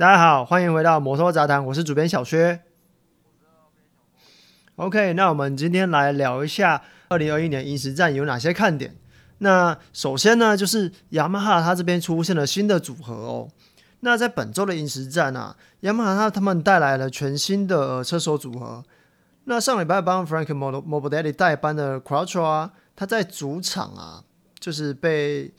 大家好，欢迎回到摩托杂谈，我是主编小薛。OK，那我们今天来聊一下二零二一年银石站有哪些看点。那首先呢，就是雅马哈它这边出现了新的组合哦。那在本周的银石站啊，雅马哈它他们带来了全新的车手组合。那上礼拜帮 Frank Morbidelli 代班的 Quattro 啊，他在主场啊，就是被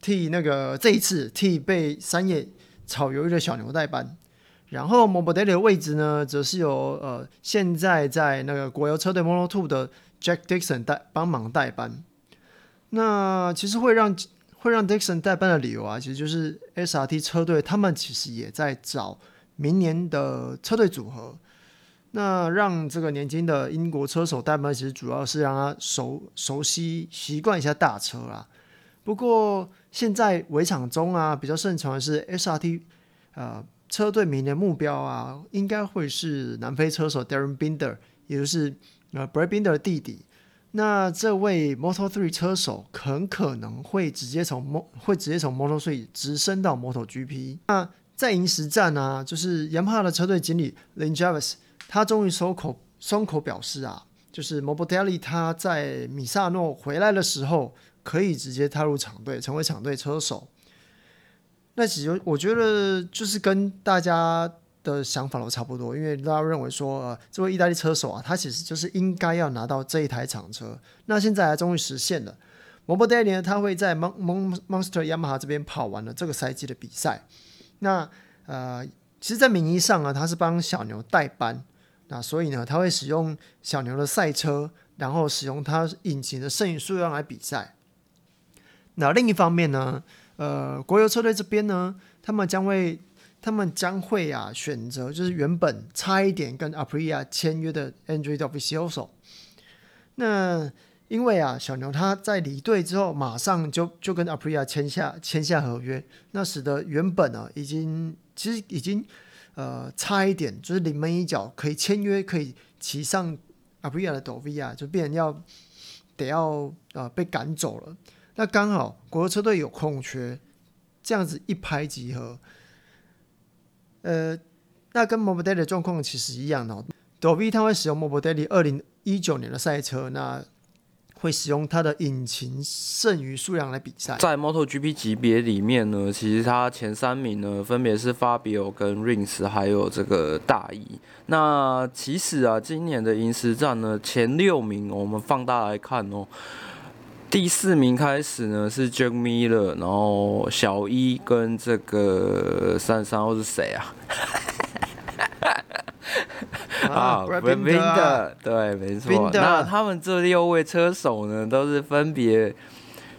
替那个这一次替被三叶炒鱿鱼的小牛代班。然后 m o b i d e l 的位置呢，则是由呃现在在那个国油车队 Model Two 的 Jack Dixon 代帮忙代班。那其实会让会让 Dixon 代班的理由啊，其实就是 SRT 车队他们其实也在找明年的车队组合。那让这个年轻的英国车手代班，其实主要是让他熟熟悉习惯一下大车啦。不过现在围场中啊，比较盛传的是 SRT 呃车队明年目标啊，应该会是南非车手 Darren Binder，也就是呃 Brad Binder 的弟弟。那这位 Moto3 车手很可能会直接从 Mo 会直接从 Moto3 直升到 MotoGP。那在银石站呢，就是雅马哈的车队经理 Lin Jarvis，他终于松口松口表示啊，就是 Morbidelli 他在米萨诺回来的时候，可以直接踏入厂队，成为厂队车手。那其实我觉得就是跟大家。的想法都差不多，因为大家认为说，呃，这位意大利车手啊，他其实就是应该要拿到这一台厂车。那现在还终于实现了。Morbidelli 呢，他会在 Mon Mon Monster Yamaha 这边跑完了这个赛季的比赛。那呃，其实，在名义上啊，他是帮小牛代班。那所以呢，他会使用小牛的赛车，然后使用他引擎的剩余数量来比赛。那另一方面呢，呃，国油车队这边呢，他们将会。他们将会啊选择就是原本差一点跟 Aprilia 签约的 Andrea Dovizioso。那因为啊小牛他在离队之后马上就就跟 Aprilia 签下签下合约，那使得原本啊已经其实已经呃差一点就是临门一脚可以签约可以骑上 Aprilia 的 Dovi 啊，就变成要得要呃被赶走了。那刚好国车队有空缺，这样子一拍即合。呃，那跟 Mobile 的状况其实一样的。Dovi 他会使用 Morbidelli 二零一九年的赛车，那会使用它的引擎剩余数量来比赛。在 MotoGP 级别里面呢，其实它前三名呢分别是 Fabio 跟 Rins，还有这个大一。那其实啊，今年的银石站呢，前六名我们放大来看哦。第四名开始呢是 Jack Miller，然后小一跟这个三十三号是谁啊？啊 Brad Binder 对，没错。那他们这六位车手呢，都是分别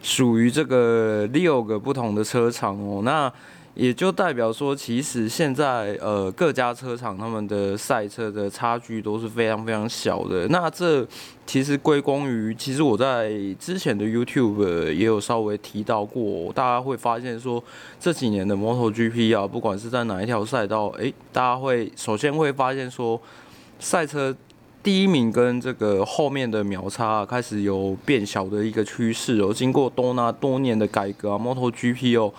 属于这个六个不同的车厂哦。那也就代表说，其实现在呃各家车厂他们的赛车的差距都是非常非常小的。那这其实归功于，其实我在之前的 YouTube 也有稍微提到过，大家会发现说这几年的 MotoGP 啊，不管是在哪一条赛道，诶，大家会首先会发现说赛车第一名跟这个后面的秒差开始有变小的一个趋势哦。经过多那多年的改革啊，MotoGP 哦。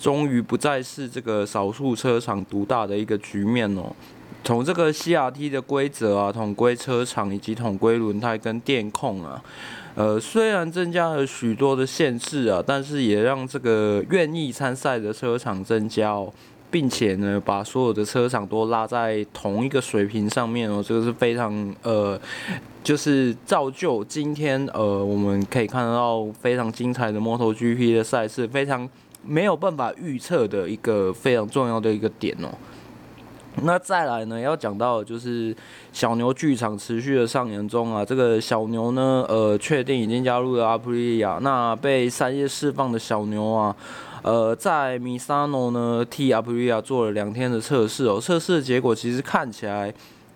终于不再是这个少数车厂独大的一个局面哦。从这个 CRT 的规则啊，统规车厂以及统规轮胎跟电控啊，呃，虽然增加了许多的限制啊，但是也让这个愿意参赛的车厂增加哦，并且呢，把所有的车厂都拉在同一个水平上面哦。这个是非常呃，就是造就今天呃，我们可以看得到非常精彩的 MotoGP 的赛事，非常。没有办法预测的一个非常重要的一个点哦。那再来呢，要讲到的就是小牛剧场持续的上演中啊。这个小牛呢，呃，确定已经加入了阿普利亚。那被三叶释放的小牛啊，呃，在米萨诺呢替阿普利亚做了两天的测试哦。测试的结果其实看起来，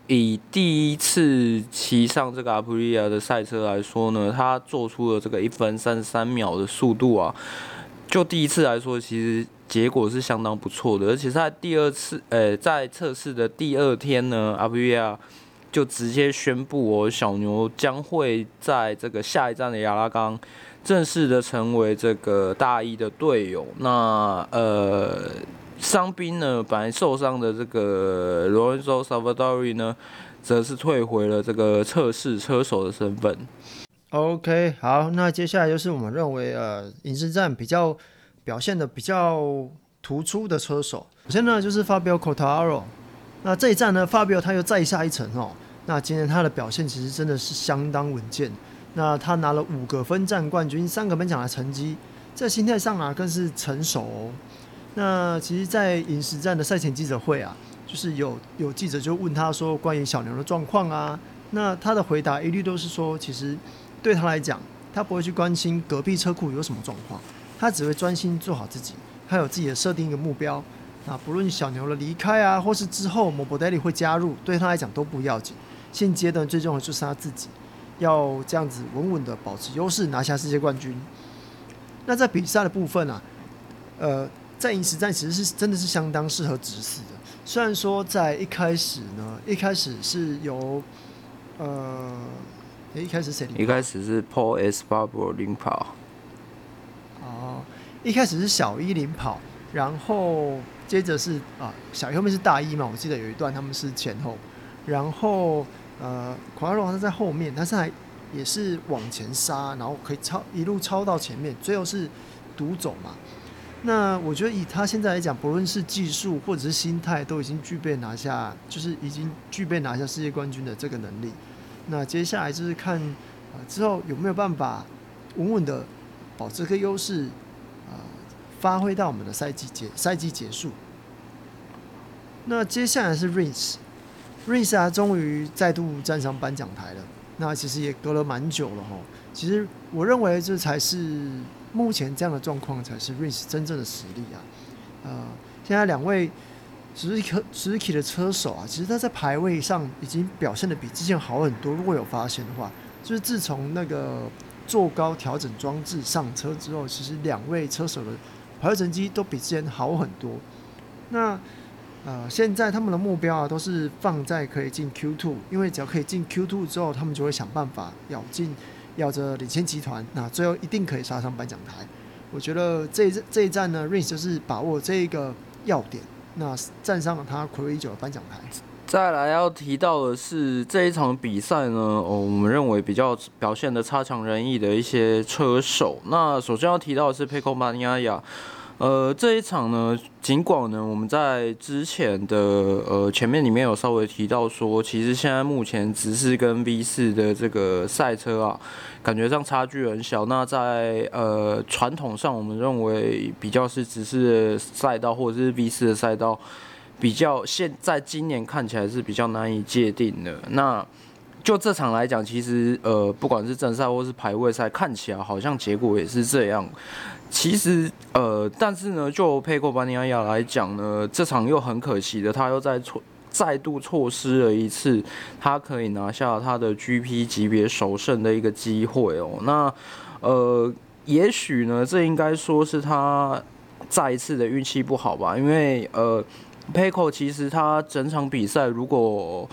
以第一次骑上这个阿普利亚的赛车来说呢，他做出了这个一分三十三秒的速度啊。就第一次来说，其实结果是相当不错的，而且在第二次，呃、在测试的第二天呢，阿普利亚就直接宣布哦，小牛将会在这个下一站的亚拉冈正式的成为这个大一的队友。那呃，伤兵呢，本来受伤的这个 Lorenzo Savadori 呢，则是退回了这个测试车手的身份。OK，好，那接下来就是我们认为呃，银石站比较表现的比较突出的车手。首先呢，就是 Fabio c o t a r o。那这一站呢，Fabio 他又再下一层哦。那今天他的表现其实真的是相当稳健。那他拿了五个分站冠军，三个颁奖的成绩，在心态上啊更是成熟哦。那其实，在银石站的赛前记者会啊，就是有有记者就问他说关于小牛的状况啊，那他的回答一律都是说，其实对他来讲，他不会去关心隔壁车库有什么状况，他只会专心做好自己，他有自己的设定一个目标。那不论小牛的离开啊，或是之后 Morbidelli 会加入，对他来讲都不要紧。现阶段最重要的就是他自己。要这样子稳稳的保持优势，拿下世界冠军。那在比赛的部分啊，呃，在银石站其实是真的是相当适合直视的。虽然说在一开始呢，一开始是由呃，一开始谁领？一开始是 Pol Espargaro 领跑。哦，一开始是小一领跑，然后接着是啊，小一后面是大一嘛？我记得有一段他们是前后，然后。呃，狂阿罗他在后面，但是还也是往前杀，然后可以超一路超到前面，最后是独走嘛。那我觉得以他现在来讲，不论是技术或者是心态，都已经具备拿下，就是已经具备拿下世界冠军的这个能力。那接下来就是看啊、之后有没有办法稳稳的保持这个优势，啊、发挥到我们的赛季结赛季结束。那接下来是 Rins。Rins 啊，终于再度站上颁奖台了。那其实也隔了蛮久了哈。其实我认为这才是目前这样的状况，才是 Rins 真正的实力啊。呃，现在两位 Suzuki 的车手啊，其实他在排位上已经表现的比之前好很多。如果有发现的话，就是自从那个坐高调整装置上车之后，其实两位车手的排位成绩都比之前好很多。那呃，现在他们的目标啊，都是放在可以进 Q2，因为只要可以进 Q2 之后，他们就会想办法咬进，咬着领先集团，那最后一定可以杀上颁奖台。我觉得这一这一站呢，Rins 就是把握这一个要点，那站上了他睽违已久的颁奖台。再来要提到的是这一场比赛呢，哦，我们认为比较表现的差强人意的一些车手。那首先要提到的是 p e c o m a n i a。呃，这一场呢，尽管呢，我们在之前的呃前面里面有稍微提到说，其实现在目前直四跟 V 四的这个赛车啊，感觉上差距很小。那在呃传统上，我们认为比较是直四赛道或者是 V 四的赛道，比较现在今年看起来是比较难以界定的。那就这场来讲，其实呃不管是正赛或是排位赛，看起来好像结果也是这样。其实，呃，但是呢，就佩克巴尼亚亚来讲呢，这场又很可惜的，他又再错再度错失了一次他可以拿下他的 GP 级别首胜的一个机会哦。那，呃，也许呢，这应该说是他再一次的运气不好吧，因为呃，佩科其实他整场比赛如果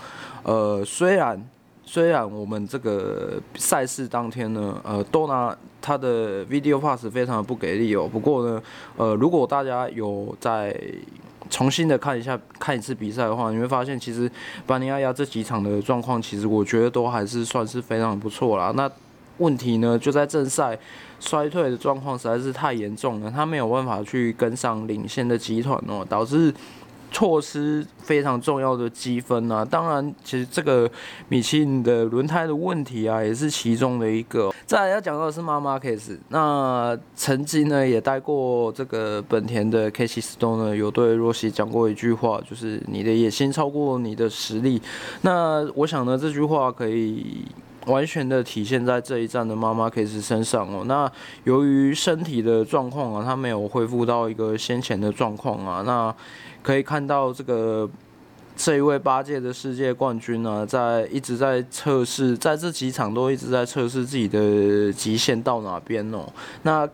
呃虽然。虽然我们这个赛事当天呢，呃，都拿他的 video pass 非常的不给力哦。不过呢，呃，如果大家有再重新的看一下看一次比赛的话，你会发现其实巴尼亚亚这几场的状况，其实我觉得都还是算是非常不错啦。那问题呢，就在正赛衰退的状况实在是太严重了，他没有办法去跟上领先的集团哦，导致。错失非常重要的积分啊！当然，其实这个米其林的轮胎的问题啊，也是其中的一个。再来要讲到的是妈妈 case，，那曾经呢也带过这个本田的 Case Stone 呢，有对若曦讲过一句话，就是你的野心超过你的实力。那我想呢，这句话可以完全的体现在这一站的妈妈 Case 身上哦。那由于身体的状况啊，他没有恢复到一个先前的状况啊，那。可以看到这个这一位八届的世界冠军呢，在一直在测试，在这几场都一直在测试自己的极限到哪边哦。那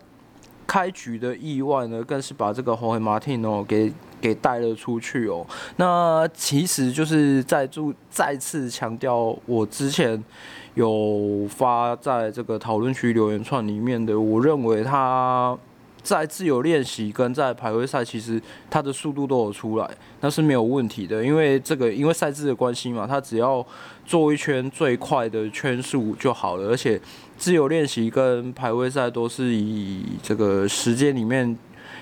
开局的意外呢，更是把这个 Jorge Martin 哦给给带了出去哦。那其实就是在注再次强调，我之前有发在这个讨论区留言串里面的，我认为他。在自由练习跟在排位赛，其实他的速度都有出来，那是没有问题的。因为这个因为赛制的关系嘛，他只要做一圈最快的圈数就好了。而且自由练习跟排位赛都是以这个时间里面。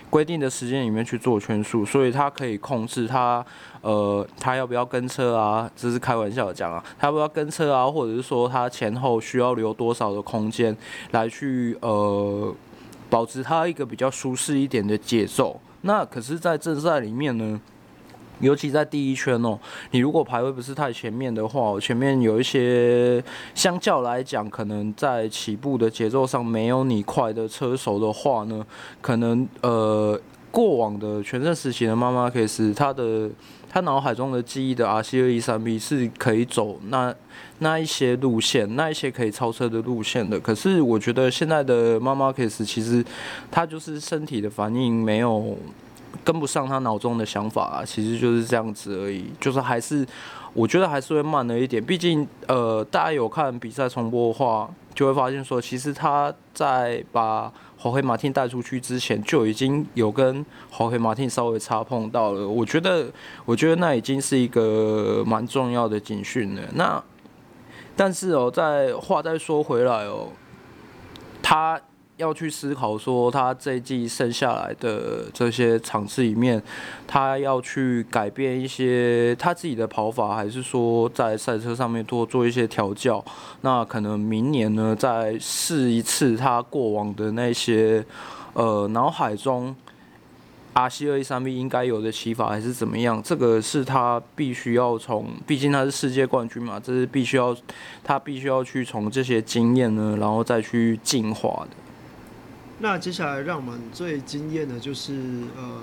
规定的时间里面去做圈数，所以他可以控制他，呃，他要不要跟车啊？这是开玩笑讲啊，他要不要跟车啊？或者是说他前后需要留多少的空间来去呃，保持它一个比较舒适一点的节奏。那可是，在正赛里面呢？尤其在第一圈哦，你如果排位不是太前面的话，前面有一些相较来讲，可能在起步的节奏上没有你快的车手的话呢，可能呃过往的全盛时期的马马克斯，他的他脑海中的记忆的 RC 二一三 B 是可以走那那一些路线，那一些可以超车的路线的。可是我觉得现在的马马克斯其实他就是身体的反应没有。跟不上他脑中的想法，其实就是这样子而已，就是还是我觉得还是会慢了一点。毕竟呃，大家有看比赛重播的话，就会发现说，其实他在把黄黑马汀带出去之前，就已经有跟黄黑马汀稍微擦碰到了。我觉得，我觉得那已经是一个蛮重要的警讯了。那但是哦，在话再说回来哦，他。要去思考说，他这一季剩下来的这些场次里面，他要去改变一些他自己的跑法，还是说在赛车上面多做一些调教？那可能明年呢，再试一次他过往的那些，呃，脑海中，R C 二一三 B 应该有的骑法，还是怎么样？这个是他必须要从，毕竟他是世界冠军嘛，这是必须要他必须要去从这些经验呢，然后再去进化的。那接下来让我们最惊艳的就是，呃，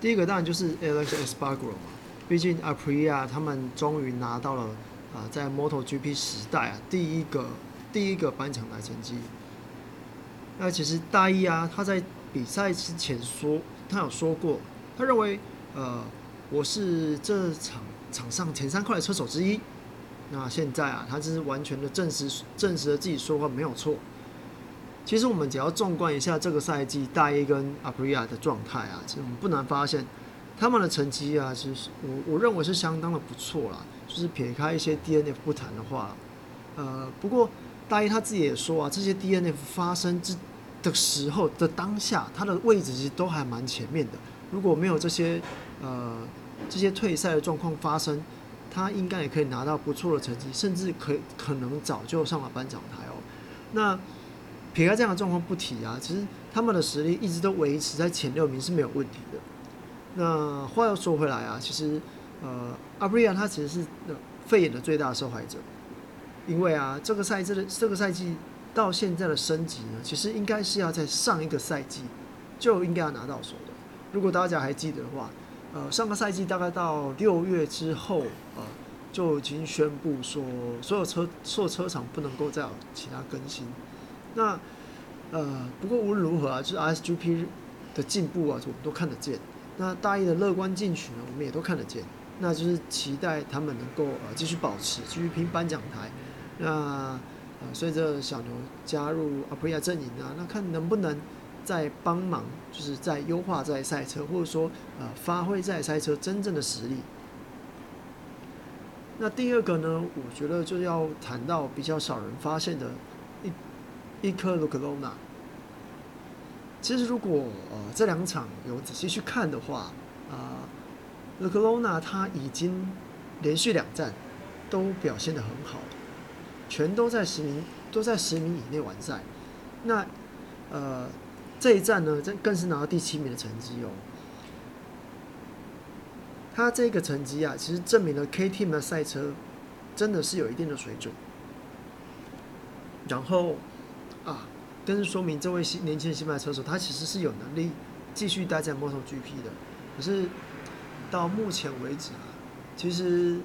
第一个当然就是 Alex Espargaro 嘛，毕竟 Aprilia 他们终于拿到了啊、在 MotoGP 时代啊第一个第一个颁奖台成绩。那其实大一啊，他在比赛之前说，他有说过，他认为呃我是这场场上前三快的车手之一。那现在啊，他就是完全的证实证实了自己说话没有错。其实我们只要纵观一下这个赛季大一跟阿普利亚的状态啊，其实我们不难发现，他们的成绩啊，其实我我认为是相当的不错啦。就是撇开一些 DNF 不谈的话，呃，不过大一他自己也说啊，这些 DNF 发生之的时候的当下，他的位置其实都还蛮前面的。如果没有这些呃这些退赛的状况发生，他应该也可以拿到不错的成绩，甚至可可能早就上了颁奖台哦。那撇开这样的状况不提啊，其实他们的实力一直都维持在前六名是没有问题的。那话又说回来啊，其实呃，阿布利亚他其实是肺炎的最大受害者，因为啊，这个赛季的这个赛季到现在的升级呢，其实应该是要在上一个赛季就应该要拿到手的。如果大家还记得的话，呃，上个赛季大概到六月之后，呃，就已经宣布说所有车所有车厂不能够再有其他更新。那，呃，不过无论如何啊，就是 RSGP 的进步啊，我们都看得见。那大一的乐观进取呢，我们也都看得见。那就是期待他们能够呃继续保持，继续拼颁奖台。那呃，随着小牛加入 Aprea 阵营啊，那看能不能再帮忙，就是在优化这台赛车，或者说呃发挥这台赛车真正的实力。那第二个呢，我觉得就要谈到比较少人发现的。一颗勒克隆纳，其实如果呃这两场有仔细去看的话，啊勒克隆纳他已经连续两站都表现得很好，全都在十名都在十名以内完赛。那呃这一站呢，这更是拿到第七名的成绩哦。他这个成绩啊，其实证明了 K Team 的赛车真的是有一定的水准。然后。啊，更是说明这位新年轻的新派车手，他其实是有能力继续待在 MotoGP 的。可是到目前为止啊，其实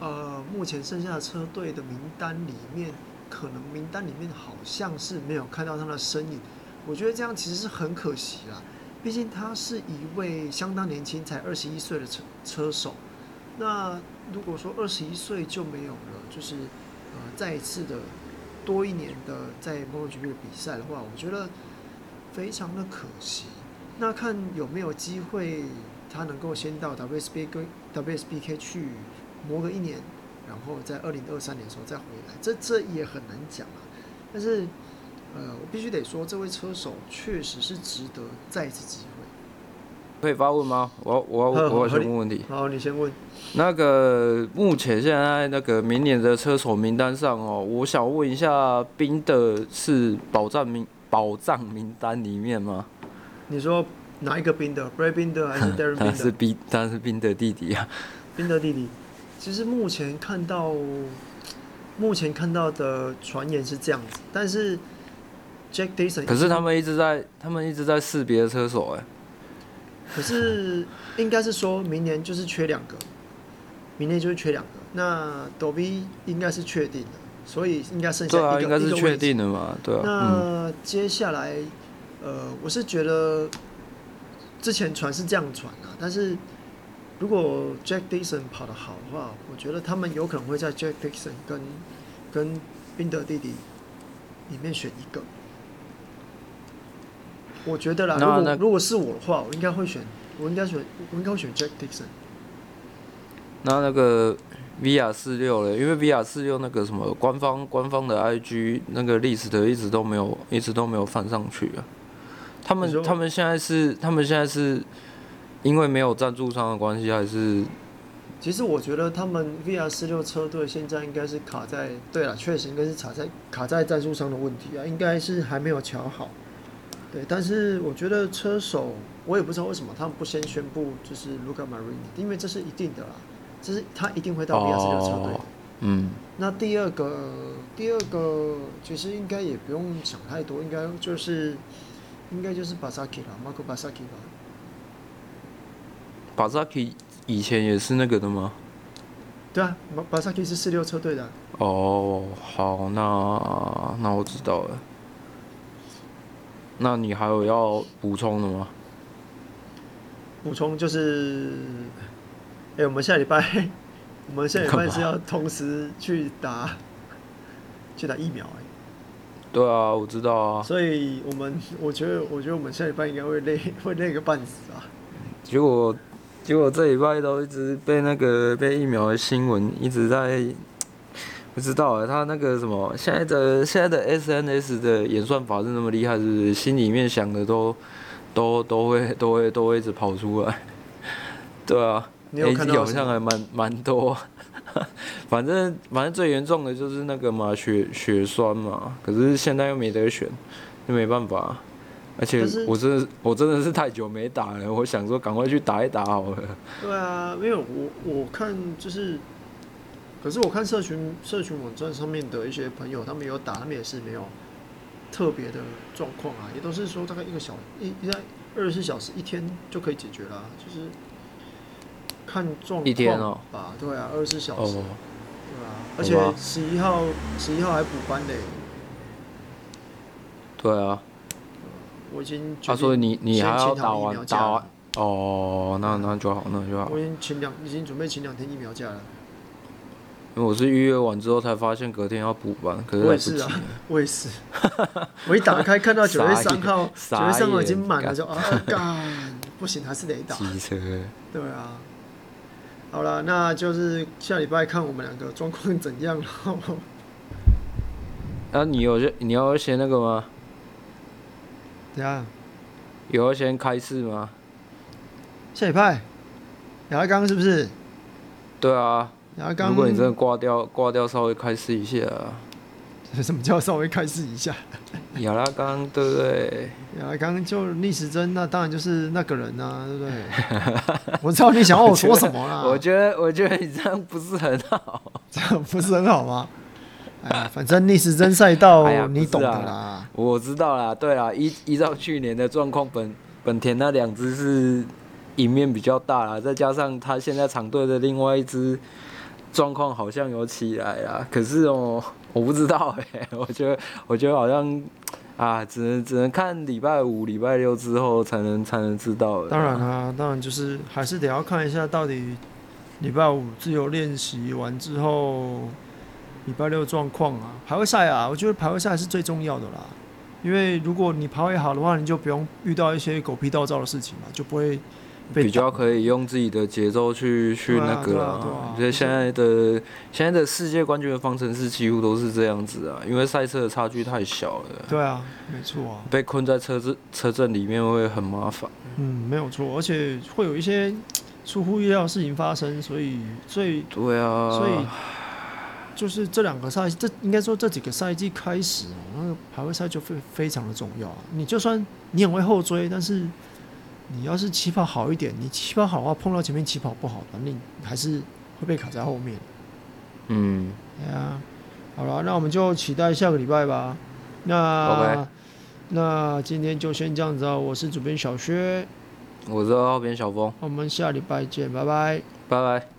呃，目前剩下的车队的名单里面，可能名单里面好像是没有看到他的身影。我觉得这样其实是很可惜啦，毕竟他是一位相当年轻，才二十一岁的车车手。那如果说二十一岁就没有了，就是呃，再一次的。多一年的在 MotoGP 的比赛的话，我觉得非常的可惜。那看有没有机会，他能够先到 WSBK 跟 WSBK 去磨个一年，然后在二零二三年的时候再回来，这这也很难讲啊。但是，呃，我必须得说，这位车手确实是值得再一次机会。可以发问吗？我我我我先问问题。好，你先问。那个目前现在那个明年的车手名单上哦，我想问一下，冰的是保障名保障名单里面吗？你说哪一个冰的？Brad Binder 还是 Binder？他是冰，他是冰的弟弟啊。冰的弟弟。其实目前看到，目前看到的传言是这样子，但是 Jack Dixon。可是他们一直在，他们一直在试别的车手哎。可是应该是说明年就是缺两个，明年就是缺两个。那 Dovi 应该是确定的，所以应该剩下一个。啊，应该是确定的嘛，对啊。那接下来，呃，我是觉得之前传是这样传啊，但是如果 Jack Dixon 跑得好的话，我觉得他们有可能会在 Jack Dixon 跟跟宾德弟弟里面选一个。我觉得啦，如果如果是我的话，我应该会选，我应该选，我应该会选 Jack Dixon。那那个 VR 四六嘞，因为 VR 四六那个什么官方官方的 IG 那个 list 一直都没有一直都没有放上去啊。他们他们现在是他们现在是因为没有赞助商的关系，还是？其实我觉得他们 VR 四六车队现在应该是卡在，对了，确实应该是卡在卡在赞助商的问题啊，应该是还没有瞧好。对，但是我觉得车手，我也不知道为什么他们不先宣布就是 Luca Marini，因为这是一定的啦，这是他一定会到 B R 四六车队。哦。嗯。那第二个，第二个其实应该也不用想太多，应该就是，应该就是 Bezzecchi 啦，Marco Bezzecchi 吧。Bezzecchi 以前也是那个的吗？对啊，Bezzecchi 是四六车队的。哦，好，那那我知道了。那你还有要补充的吗？补充就是，哎、欸，我们下礼拜，我们下礼拜是要同时去打，去打疫苗哎、欸。对啊，我知道啊。所以我们，我觉得，我觉得我们下礼拜应该会累，会累个半死啊。结果，结果这礼拜都一直被那个被疫苗的新闻一直在。不知道啊，他那个什么，现在的现在的 SNS 的演算法是那么厉害，是不是？心里面想的都都都会都会都会一直跑出来。对啊，A G 好像还蛮蛮多。反正反正最严重的就是那个嘛，血血栓嘛。可是现在又没得选，就没办法。而且我真的我真的是太久没打了，我想说赶快去打一打好了。对啊，没有我我看就是。可是我看社群社群网站上面的一些朋友，他们有打，他们也是没有特别的状况啊，也都是说大概一个小一一在二十四小时一天就可以解决了，就是看状况吧。对啊，二十四小时，对啊，而且十一号十一号还补班嘞。对啊，我已经他说你你还要打完打完哦，那那就好，那就好。我已经请两已经准备请两天疫苗假了。我是预约完之后才发现隔天要补班，可是我也是啊，我也是。我一打开看到九月三号，九月三号已经满了，就啊干，不行，还是得打。机车。对啊。好了，那就是下礼拜看我们两个状况怎样了。啊，你有先你要先那个吗？怎样？有要先开市吗？下礼拜。亚刚是不是？对啊。如果你真的挂掉，挂掉稍微开示一下。什么叫稍微开示一下？亚拉冈对不对？亚拉冈就逆时针，那当然就是那个人呐、啊，对不对？我知道你想要我说什么啦。我觉得，我觉得你这样不是很好。这样不是很好吗？反正逆时针赛道、哎，你懂的啦。我知道啦，对啦，依依照去年的状况，本本田那两只是赢面比较大啦，再加上他现在厂队的另外一只。状况好像有起来啊，可是哦，我不知道哎，我觉得我觉得好像啊，只能只能看礼拜五、礼拜六之后才能才能知道。当然啊，当然就是还是得要看一下到底礼拜五自由练习完之后，礼拜六状况啊，排位赛啊，我觉得排位赛是最重要的啦。因为如果你排位好的话，你就不用遇到一些狗屁倒灶的事情嘛，就不会比较可以用自己的节奏去去那个啊。我觉得现在的现在的世界冠军的方程式几乎都是这样子啊，因为赛车的差距太小了。对啊，没错啊。被困在车阵车阵里面会很麻烦。嗯，没有错，而且会有一些 出乎意料的事情发生，所以所以对啊，所以。就是这两个赛季，这应该说这几个赛季开始，那个排位赛就非非常的重要。你就算你很会后追，但是你要是起跑好一点，你起跑好的话，碰到前面起跑不好的，你还是会被卡在后面。嗯，对啊。好了，那我们就期待下个礼拜吧。那那今天就先这样子啊。我是主编小薛，我是二号编小峰，我们下礼拜见，拜拜，拜拜。